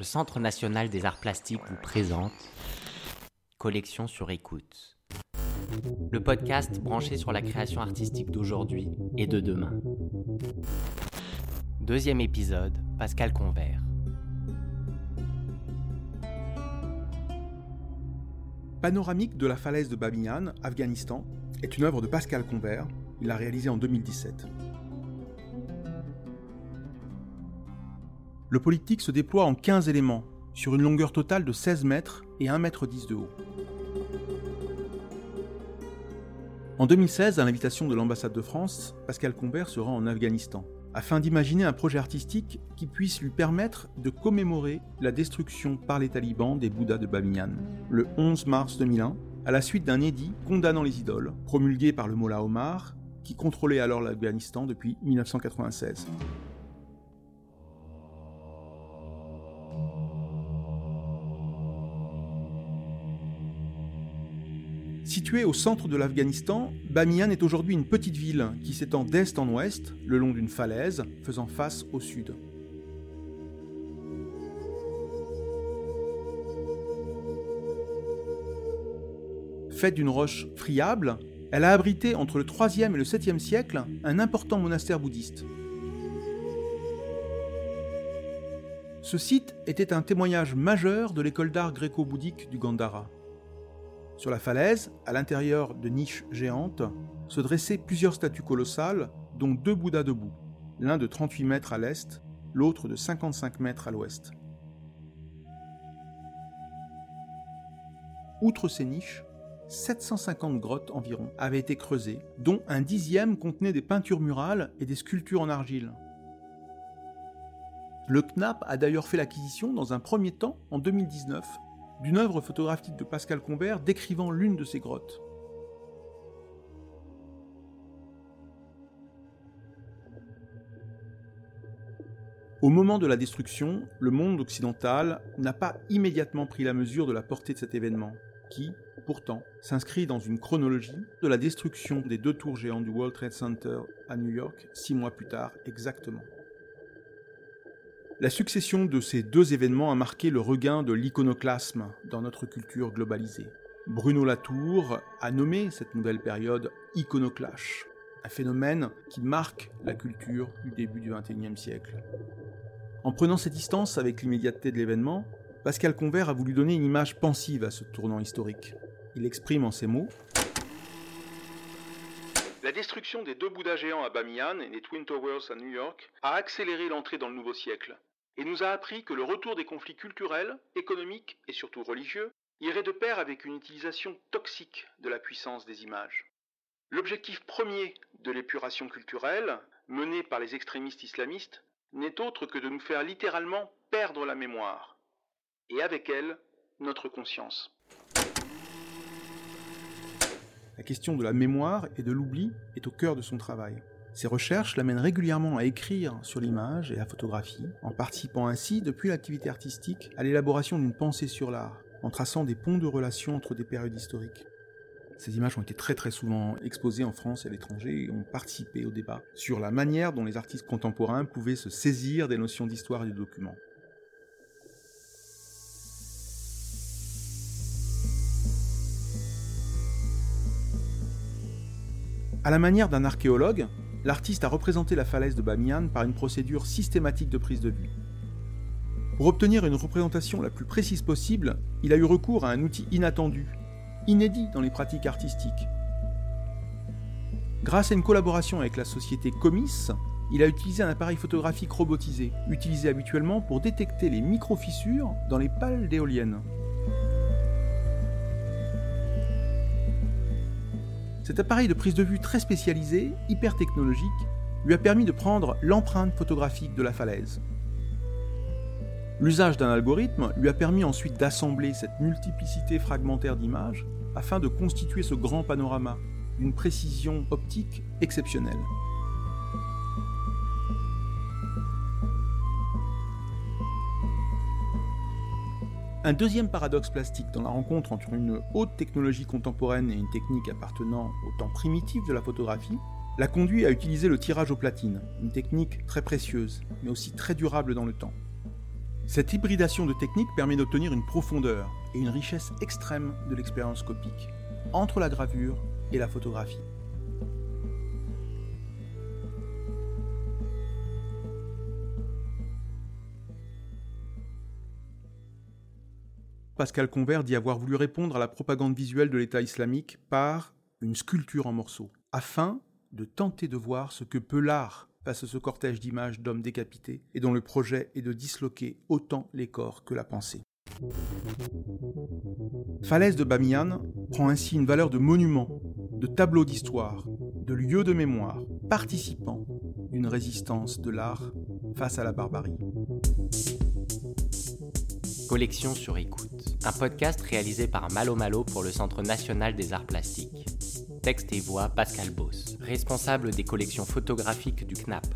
le Centre national des arts plastiques vous présente Collection sur écoute. Le podcast branché sur la création artistique d'aujourd'hui et de demain. Deuxième épisode, Pascal Convert. Panoramique de la falaise de Bamiyan, Afghanistan, est une œuvre de Pascal Convert. Il l'a réalisée en 2017. Le politique se déploie en 15 éléments, sur une longueur totale de 16 mètres et 1 mètre 10 de haut. En 2016, à l'invitation de l'ambassade de France, Pascal Convert se rend en Afghanistan, afin d'imaginer un projet artistique qui puisse lui permettre de commémorer la destruction par les talibans des Bouddhas de Bamiyan, le 11 mars 2001, à la suite d'un édit condamnant les idoles, promulgué par le Mollah Omar, qui contrôlait alors l'Afghanistan depuis 1996. Située au centre de l'Afghanistan, Bamiyan est aujourd'hui une petite ville qui s'étend d'est en ouest, le long d'une falaise, faisant face au sud. Faite d'une roche friable, elle a abrité entre le 3e et le 7e siècle un important monastère bouddhiste. Ce site était un témoignage majeur de l'école d'art gréco-bouddhique du Gandhara. Sur la falaise, à l'intérieur de niches géantes, se dressaient plusieurs statues colossales, dont deux Bouddhas debout, l'un de 38 mètres à l'est, l'autre de 55 mètres à l'ouest. Outre ces niches, 750 grottes environ avaient été creusées, dont un dixième contenait des peintures murales et des sculptures en argile. Le CNAP a d'ailleurs fait l'acquisition dans un premier temps en 2019 d'une œuvre photographique de Pascal Combert décrivant l'une de ces grottes. Au moment de la destruction, le monde occidental n'a pas immédiatement pris la mesure de la portée de cet événement, qui, pourtant, s'inscrit dans une chronologie de la destruction des deux tours géantes du World Trade Center à New York, six mois plus tard exactement. La succession de ces deux événements a marqué le regain de l'iconoclasme dans notre culture globalisée. Bruno Latour a nommé cette nouvelle période iconoclash, un phénomène qui marque la culture du début du XXIe siècle. En prenant ses distances avec l'immédiateté de l'événement, Pascal Convert a voulu donner une image pensive à ce tournant historique. Il exprime en ces mots la destruction des deux Bouddhas géants à Bamiyan et des Twin Towers à New York a accéléré l'entrée dans le nouveau siècle et nous a appris que le retour des conflits culturels, économiques et surtout religieux irait de pair avec une utilisation toxique de la puissance des images. L'objectif premier de l'épuration culturelle, menée par les extrémistes islamistes, n'est autre que de nous faire littéralement perdre la mémoire, et avec elle, notre conscience. La question de la mémoire et de l'oubli est au cœur de son travail. Ses recherches l'amènent régulièrement à écrire sur l'image et la photographie, en participant ainsi, depuis l'activité artistique, à l'élaboration d'une pensée sur l'art, en traçant des ponts de relations entre des périodes historiques. Ces images ont été très très souvent exposées en France et à l'étranger et ont participé au débat sur la manière dont les artistes contemporains pouvaient se saisir des notions d'histoire et de documents. À la manière d'un archéologue, l'artiste a représenté la falaise de Bamiyan par une procédure systématique de prise de vue. Pour obtenir une représentation la plus précise possible, il a eu recours à un outil inattendu, inédit dans les pratiques artistiques. Grâce à une collaboration avec la société Comis, il a utilisé un appareil photographique robotisé, utilisé habituellement pour détecter les micro-fissures dans les pales d'éoliennes. Cet appareil de prise de vue très spécialisé, hyper technologique, lui a permis de prendre l'empreinte photographique de la falaise. L'usage d'un algorithme lui a permis ensuite d'assembler cette multiplicité fragmentaire d'images afin de constituer ce grand panorama d'une précision optique exceptionnelle. Un deuxième paradoxe plastique dans la rencontre entre une haute technologie contemporaine et une technique appartenant au temps primitif de la photographie l'a conduit à utiliser le tirage au platine, une technique très précieuse, mais aussi très durable dans le temps. Cette hybridation de techniques permet d'obtenir une profondeur et une richesse extrême de l'expérience copique, entre la gravure et la photographie. Pascal Convert dit avoir voulu répondre à la propagande visuelle de l'État islamique par une sculpture en morceaux, afin de tenter de voir ce que peut l'art face à ce cortège d'images d'hommes décapités et dont le projet est de disloquer autant les corps que la pensée. Falaise de Bamiyan prend ainsi une valeur de monument, de tableau d'histoire, de lieu de mémoire, participant d'une résistance de l'art face à la barbarie. Collection sur écoute, un podcast réalisé par Malo Malo pour le Centre national des arts plastiques. Texte et voix Pascal Boss, responsable des collections photographiques du CNAP.